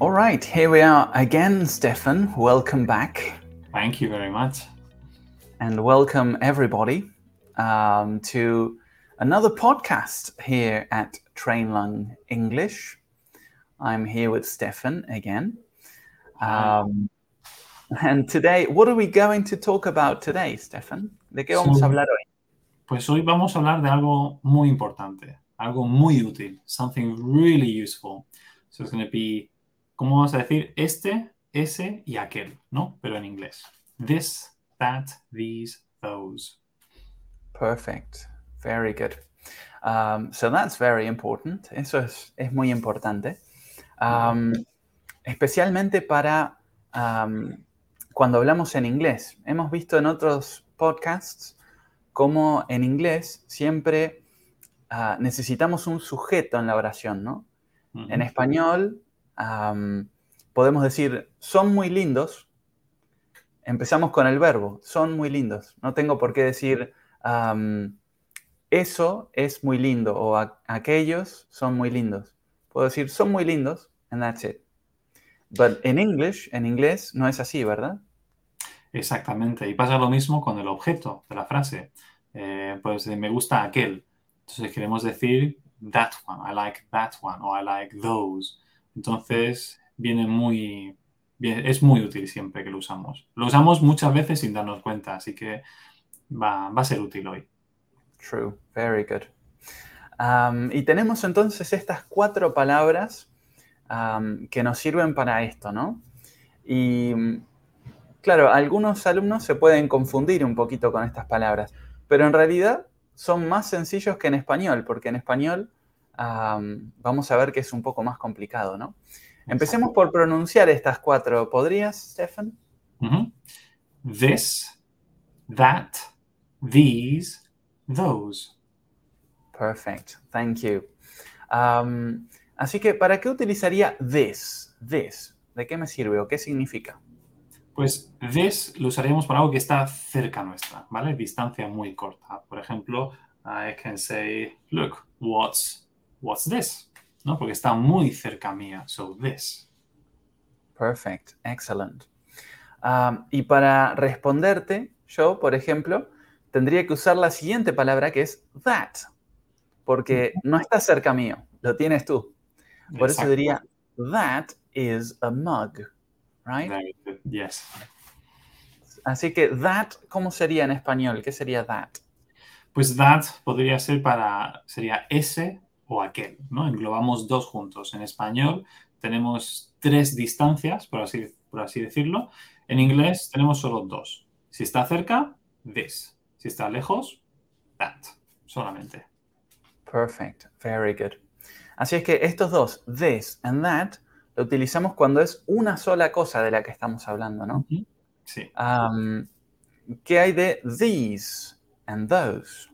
All right, here we are again, Stefan. Welcome back. Thank you very much. And welcome everybody um, to another podcast here at Trainlung English. I'm here with Stefan again. Um, and today, what are we going to talk about today, Stefan? ¿De qué vamos So- a hablar hoy? Pues hoy vamos a hablar de algo muy importante, algo muy útil, something really useful. So it's going to be, ¿cómo vamos a decir? Este, ese y aquel, ¿no? Pero en inglés. This, that, these, those. Perfect. Very good. Um, so that's very important. Eso es, es muy importante. Um, especialmente para um, cuando hablamos en inglés. Hemos visto en otros podcasts cómo en inglés siempre ah, necesitamos un sujeto en la oración, ¿no? En español podemos decir son muy lindos. Empezamos con el verbo, son muy lindos. No tengo por qué decir eso es muy lindo o "A- aquellos son muy lindos. Puedo decir son muy lindos and that's it. But in English, en inglés no es así, ¿verdad? Exactamente. Y pasa lo mismo con el objeto de la frase. Pues me gusta aquel. Entonces queremos decir that one, I like that one, o I like those. Entonces viene muy, es muy útil siempre que lo usamos. Lo usamos muchas veces sin darnos cuenta, así que va, va a ser útil hoy. True, very good. Y tenemos entonces estas cuatro palabras que nos sirven para esto, ¿no? Y mm, claro, algunos alumnos se pueden confundir un poquito con estas palabras, pero en realidad son más sencillos que en español, porque en español um, vamos a ver que es un poco más complicado, ¿no? Empecemos por pronunciar estas cuatro. ¿Podrías, Stefan? This, that, these, those. Perfect, thank you. Um, así que, ¿para qué utilizaría this? This. ¿De qué me sirve o qué significa? Pues this lo usaríamos para algo que está cerca nuestra, ¿vale? Distancia muy corta. Por ejemplo, I can say, look, what's, what's this? ¿No? Porque está muy cerca mía. So this. Perfect, excellent. Um, y para responderte, yo, por ejemplo, tendría que usar la siguiente palabra que es that, porque no está cerca mío, lo tienes tú. Por eso Exacto. diría, that is a mug, right? Yes. Así que that, ¿cómo sería en español? ¿Qué sería that? Pues that podría ser para, sería ese o aquel, ¿no? Englobamos dos juntos. En español tenemos tres distancias, por así, por así decirlo. En inglés tenemos solo dos. Si está cerca, this. Si está lejos, that. Solamente. Perfect, very good. Así es que estos dos, this and that, lo utilizamos cuando es una sola cosa de la que estamos hablando, ¿no? Sí. Um, ¿Qué hay de these and those?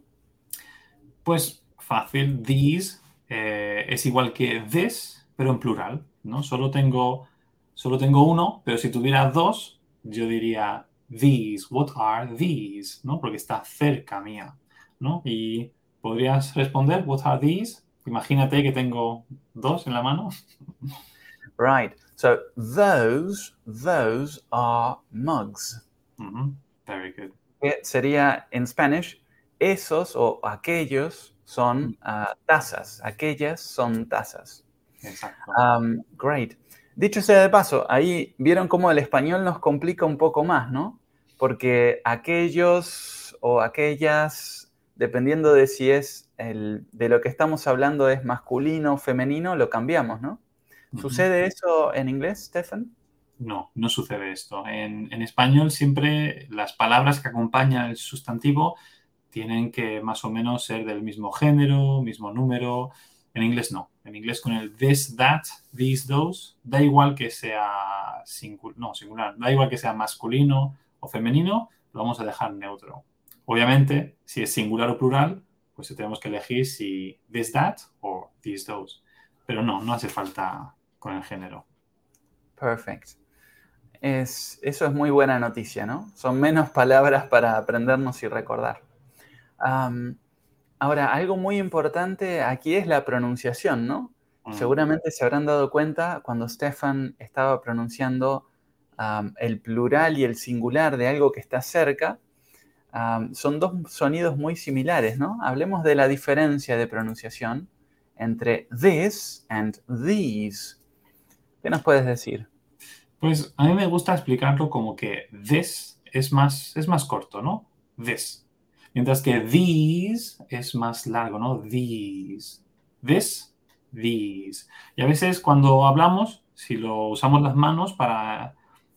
Pues fácil. These eh, es igual que this, pero en plural, ¿no? Solo tengo, solo tengo uno, pero si tuviera dos, yo diría these. What are these? ¿No? Porque está cerca mía, ¿no? Y podrías responder, what are these? Imagínate que tengo dos en la mano. Right, so those, those are mugs. Very good. Que sería en Spanish, esos o aquellos son ah, tazas, aquellas son tazas. Exacto. Um, great. Dicho sea de paso, ahí vieron cómo el español nos complica un poco más, ¿no? Porque aquellos o aquellas, dependiendo de si es el, de lo que estamos hablando es masculino o femenino, lo cambiamos, ¿no? ¿Sucede eso en inglés, Stefan? No, no sucede esto. En, en español siempre las palabras que acompañan el sustantivo tienen que más o menos ser del mismo género, mismo número. En inglés no. En inglés con el this, that, these, those, da igual que sea singu- no, singular, da igual que sea masculino o femenino, lo vamos a dejar neutro. Obviamente, si es singular o plural, pues tenemos que elegir si this, that o these, those. Pero no, no hace falta con el género. Perfect. Es, eso es muy buena noticia, ¿no? Son menos palabras para aprendernos y recordar. Ahora, algo muy importante aquí es la pronunciación, ¿no? Mm. Seguramente se habrán dado cuenta cuando Stefan estaba pronunciando um, el plural y el singular de algo que está cerca. um, son dos sonidos muy similares, ¿no? Hablemos de la diferencia de pronunciación entre this and these. ¿Qué nos puedes decir? Pues a mí me gusta explicarlo como que this es más, es más corto, ¿no? This. Mientras que these es más largo, ¿no? These. This, these. Y a veces cuando hablamos, si lo usamos las manos para,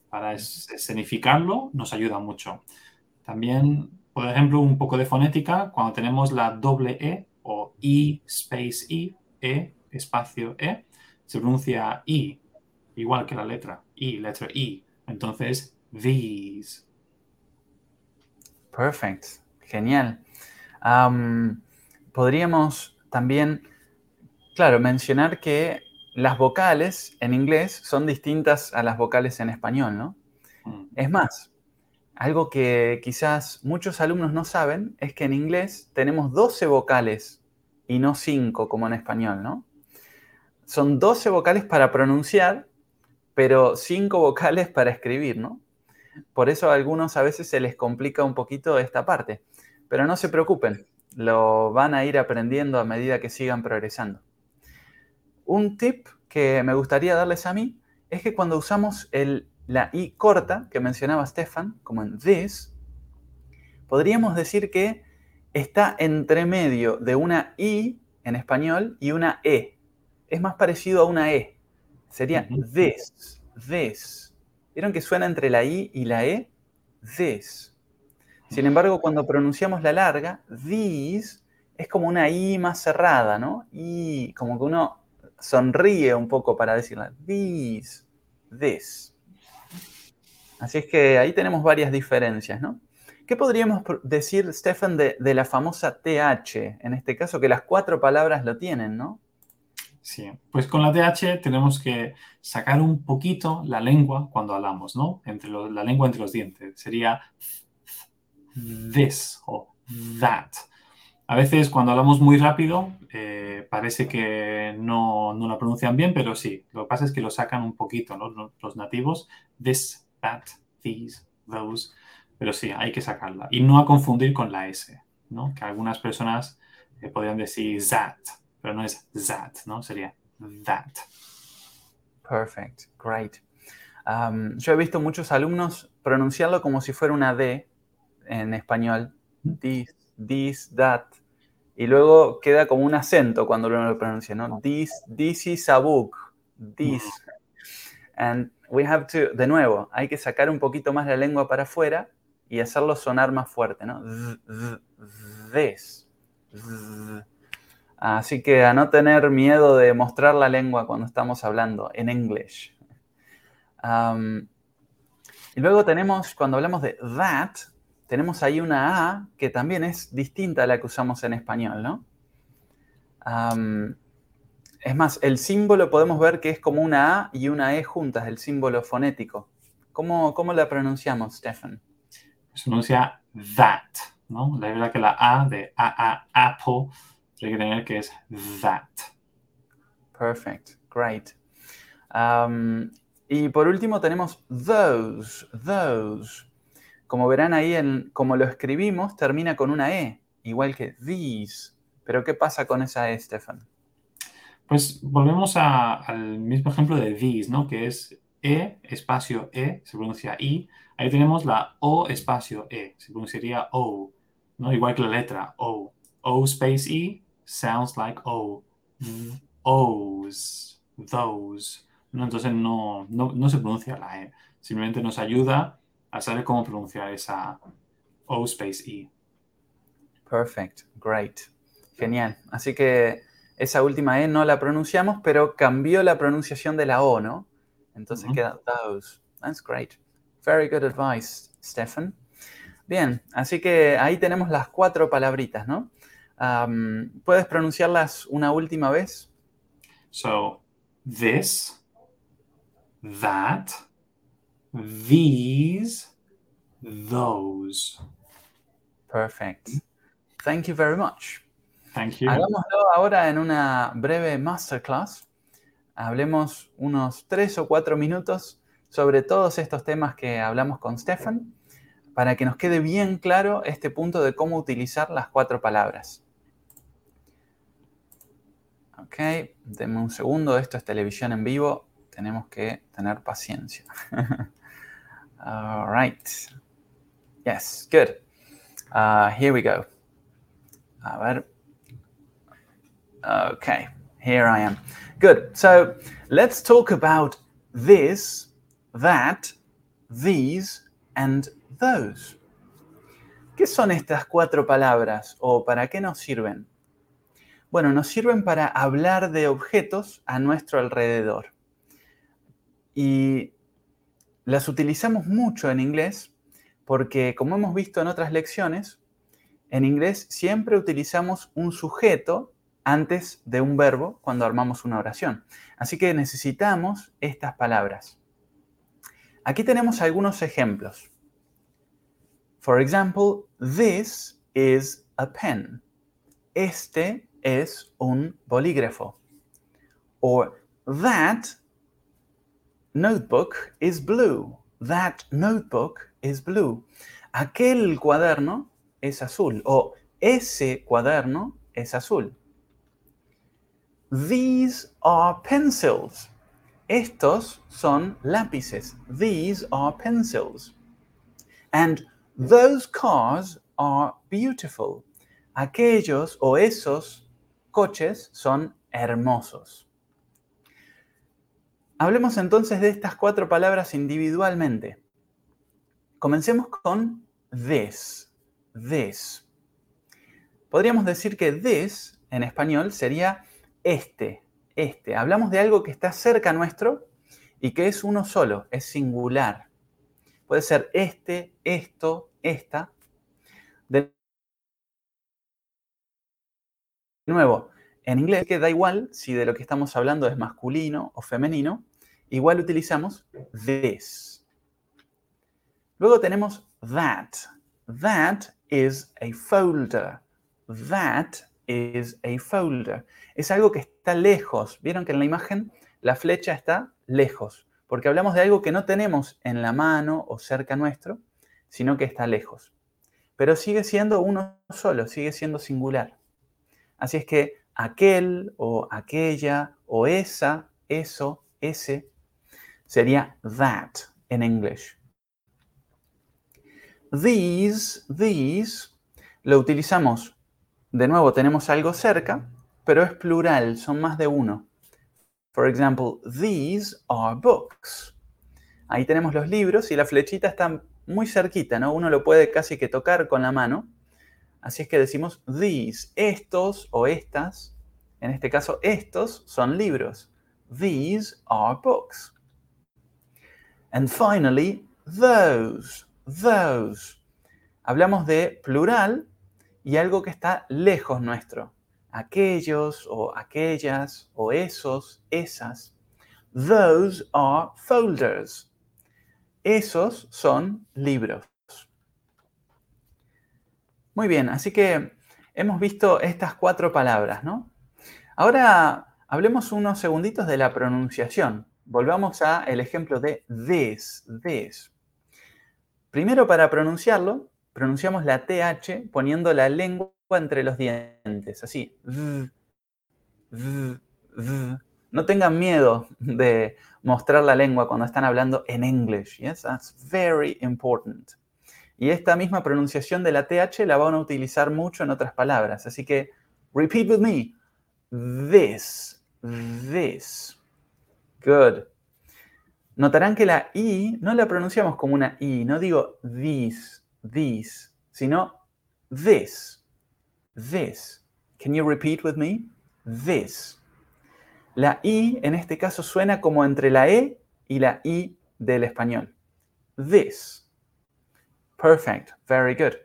para es- escenificarlo, nos ayuda mucho. También, por ejemplo, un poco de fonética, cuando tenemos la doble E o I space I, E espacio E, se pronuncia I, igual que la letra I, letra I. Entonces, these. Perfect. Genial. Am, podríamos también, claro, mencionar que las vocales en inglés son distintas a las vocales en español, ¿no? Mm, Es más, algo que quizás muchos alumnos no saben es que en inglés tenemos 12 vocales y no 5 como en español, ¿no? Son 12 vocales para pronunciar, pero 5 vocales para escribir, ¿no? Por eso a algunos a veces se les complica un poquito esta parte. Pero no se preocupen, lo van a ir aprendiendo a medida que sigan progresando. Un tip que me gustaría darles a mí es que cuando usamos el, la I corta que mencionaba Stefan, como en this, podríamos decir que está entre medio de una I en español y una E. Es más parecido a una E. Sería this, this. ¿Vieron que suena entre la I y la E? This. Sin embargo, cuando pronunciamos la larga, these, es como una I más cerrada, ¿no? Y como que uno sonríe un poco para decirla. These, this. Así es que ahí tenemos varias diferencias, ¿no? ¿Qué podríamos decir, Stefan, de, la famosa TH? En este caso, que las cuatro palabras lo tienen, ¿no? Sí, pues con la TH tenemos que sacar un poquito la lengua cuando hablamos, ¿no? Entre la lengua entre los dientes. Sería this o that. A veces cuando hablamos muy rápido eh, parece que no, no la pronuncian bien, pero sí. Lo que pasa es que lo sacan un poquito, ¿no? Los- Los nativos. This, that, these, those. Pero sí, hay que sacarla. Y no a confundir con la S, ¿no? Que algunas personas eh, podrían decir that, pero no es that, ¿no? Sería that. Perfect, great. Um, yo he visto muchos alumnos pronunciarlo como si fuera una D en español. This, this, that. Y luego queda como un acento cuando uno lo pronuncia, ¿no? This, this is a book. This. And we have to, de nuevo, hay que sacar un poquito más la lengua para afuera y hacerlo sonar más fuerte, ¿no? This. Así que a no tener miedo de mostrar la lengua cuando estamos hablando en English. Um, y luego tenemos, cuando hablamos de that, tenemos ahí una A que también es distinta a la que usamos en español, ¿no? Um, es más, el símbolo podemos ver que es como una A y una E juntas, el símbolo fonético. ¿Cómo, cómo la pronunciamos, Stefan? Se pronuncia that, ¿no? La verdad que la A de a, a, apple, hay que tener que es that. Perfect, great. Um, y por último tenemos those, those. Como verán ahí, en, como lo escribimos, termina con una E, igual que these. Pero ¿qué pasa con esa E, Stefan? Pues volvemos al mismo ejemplo de these, ¿no? Que es E, espacio E, se pronuncia I. Ahí tenemos la O, espacio E, se pronunciaría O, ¿no? Igual que la letra O. O space E sounds like O. O's, those. ¿no? Entonces no, no, no se pronuncia la E. Simplemente nos ayuda a saber cómo pronunciar esa O space E. Perfect, great. Genial. Así que esa última E no la pronunciamos, pero cambió la pronunciación de la O, ¿no? Entonces Ujú. queda those. That's great. Very good advice, Stefan. Bien, así que ahí tenemos las cuatro palabritas, ¿no? Um, ¿Puedes pronunciarlas una última vez? So, this, that, these, those. Perfect. Thank you very much. Thank you. Hagámoslo ahora en una breve masterclass. hablemos unos tres o cuatro minutos sobre todos estos temas que hablamos con Stefan para que nos quede bien claro este punto de cómo utilizar las cuatro palabras. Ok, denme un segundo, esto es televisión en vivo, tenemos que tener paciencia. All right. Yes, good. Uh, here we go. Ver. Okay, here I am. Good. So let's talk about this, that, these, and those. ¿Qué son estas cuatro palabras o para qué nos sirven? Bueno, nos sirven para hablar de objetos a nuestro alrededor. Y las utilizamos mucho en inglés porque, como hemos visto en otras lecciones, en inglés siempre utilizamos un sujeto antes de un verbo cuando armamos una oración. Así que necesitamos estas palabras. Aquí tenemos algunos ejemplos. For example, this is a pen. Este es un bolígrafo. Or that notebook is blue. That notebook is blue. Aquel cuaderno es azul. O ese cuaderno es azul. These are pencils. Estos son lápices. These are pencils. And those cars are beautiful. Aquellos o esos coches son hermosos. Hablemos entonces de estas cuatro palabras individualmente. Comencemos con this. This. Podríamos decir que this en español sería este, este. Hablamos de algo que está cerca nuestro y que es uno solo, es singular. Puede ser este, esto, esta. De nuevo, en inglés que da igual si de lo que estamos hablando es masculino o femenino, igual utilizamos this. Luego tenemos that. That is a folder. That is a folder. Es algo que está lejos. Vieron que en la imagen la flecha está lejos, porque hablamos de algo que no tenemos en la mano o cerca nuestro, sino que está lejos. Pero sigue siendo uno solo, sigue siendo singular. Así es que aquel o aquella o esa, eso, ese, sería that en English. These, these, lo utilizamos, de nuevo tenemos algo cerca, pero es plural, son más de uno. For example, these are books. Ahí tenemos los libros y la flechita está muy cerquita, ¿no? Uno lo puede casi que tocar con la mano. Así es que decimos these, estos o estas, en este caso estos son libros. These are books. And finally, those, those. Hablamos de plural y algo que está lejos nuestro. Aquellos o aquellas o esos, esas. Those are folders. Esos son libros. Muy bien, así que hemos visto estas cuatro palabras, ¿no? Ahora hablemos unos segunditos de la pronunciación volvamos a el ejemplo de this, this. Primero para pronunciarlo, pronunciamos la TH poniendo la lengua entre los dientes, así. No tengan miedo de mostrar la lengua cuando están hablando en English. Yes, that's very important. Y esta misma pronunciación de la TH la van a utilizar mucho en otras palabras. Así que, repeat with me. This, this. Good. Notarán que la I no la pronunciamos como una I, no digo this, this, sino this, this. Can you repeat with me? This. La I en este caso suena como entre la E y la I del español. This. Perfect. Very good.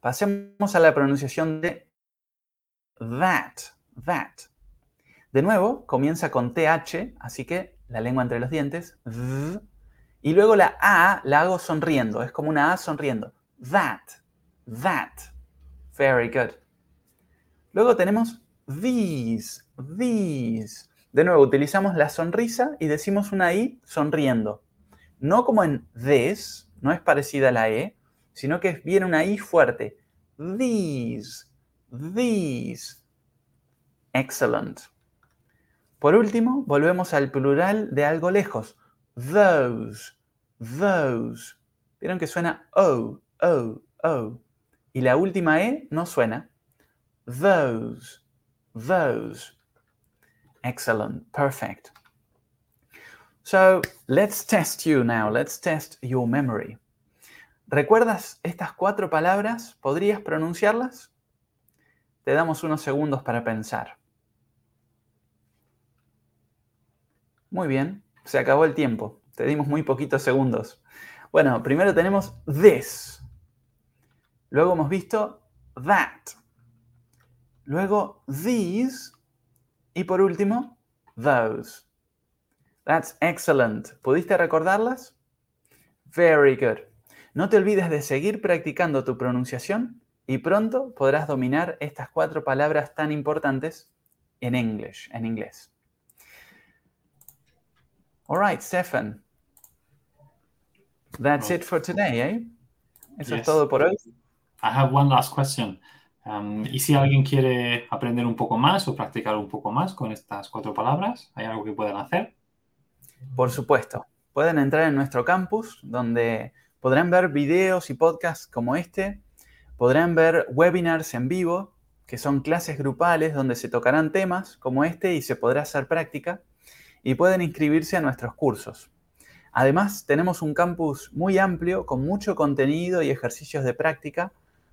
Pasemos a la pronunciación de that. That. De nuevo, comienza con TH, así que la lengua entre los dientes. y luego la A la hago sonriendo, es como una A sonriendo. That, that. Very good. Luego tenemos these, these. De nuevo, utilizamos la sonrisa y decimos una I sonriendo. No como en this, no es parecida a la E, sino que viene una I fuerte. These, these. Excellent. Por último, volvemos al plural de algo lejos. Those, those. Vieron que suena O, O, O. Y la última E no suena. Those, those. Excellent, perfect. So let's test you now. Let's test your memory. ¿Recuerdas estas cuatro palabras? ¿Podrías pronunciarlas? Te damos unos segundos para pensar. Muy bien, se acabó el tiempo. Te dimos muy poquitos segundos. Bueno, primero tenemos this. Luego hemos visto that. Luego these. Y por último, those. That's excellent. ¿Pudiste recordarlas? Very good. No te olvides de seguir practicando tu pronunciación y pronto podrás dominar estas cuatro palabras tan importantes en English, en inglés. All right, Stefan. That's it for today, eh? Eso es todo por hoy. I have one last question. Um, y si alguien quiere aprender un poco más o practicar un poco más con estas cuatro palabras, ¿hay algo que puedan hacer? Por supuesto. Pueden entrar en nuestro campus donde podrán ver videos y podcasts como este. Podrán ver webinars en vivo, que son clases grupales donde se tocarán temas como este y se podrá hacer práctica y pueden inscribirse a nuestros cursos. Además, tenemos un campus muy amplio con mucho contenido y ejercicios de práctica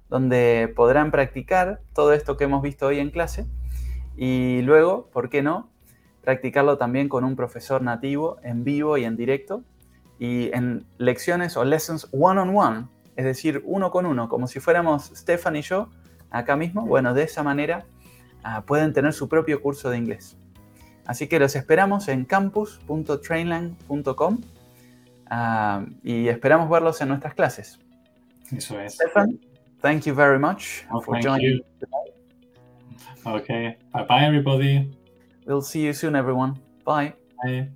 donde podrán practicar todo esto que hemos visto hoy en clase y luego, ¿por qué no?, practicarlo también con un profesor nativo en vivo y en directo y en lecciones o lessons one-on-one, es decir, uno con uno, como si fuéramos Stefan y yo acá mismo. Bueno, de esa manera ah, pueden tener su propio curso de inglés. Así que los esperamos en campus.trainlang.com ah, y esperamos verlos en nuestras clases. Eso es. Stefan, thank you very much oh, for joining today. Okay. Bye bye, everybody. We'll see you soon, everyone. Bye. Bye.